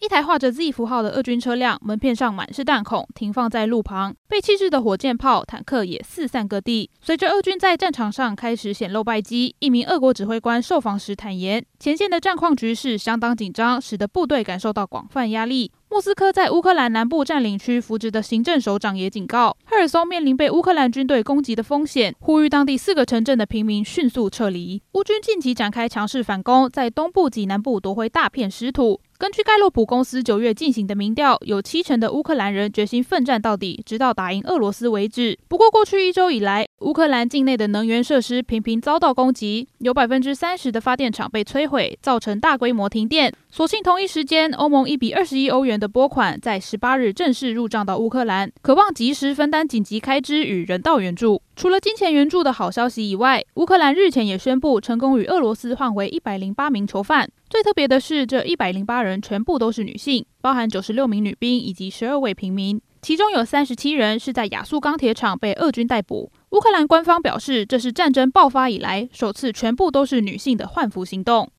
一台画着 Z 符号的俄军车辆，门片上满是弹孔，停放在路旁。被弃置的火箭炮、坦克也四散各地。随着俄军在战场上开始显露败绩，一名俄国指挥官受访时坦言，前线的战况局势相当紧张，使得部队感受到广泛压力。莫斯科在乌克兰南部占领区扶植的行政首长也警告，赫尔松面临被乌克兰军队攻击的风险，呼吁当地四个城镇的平民迅速撤离。乌军近期展开强势反攻，在东部及南部夺回大片失土。根据盖洛普公司九月进行的民调，有七成的乌克兰人决心奋战到底，直到打赢俄罗斯为止。不过，过去一周以来，乌克兰境内的能源设施频频遭到攻击，有百分之三十的发电厂被摧毁，造成大规模停电。所幸同一时间，欧盟一笔二十亿欧元的拨款在十八日正式入账到乌克兰，渴望及时分担紧急开支与人道援助。除了金钱援助的好消息以外，乌克兰日前也宣布成功与俄罗斯换回一百零八名囚犯。最特别的是，这一百零八人全部都是女性，包含九十六名女兵以及十二位平民，其中有三十七人是在亚速钢铁厂被俄军逮捕。乌克兰官方表示，这是战争爆发以来首次全部都是女性的换服行动。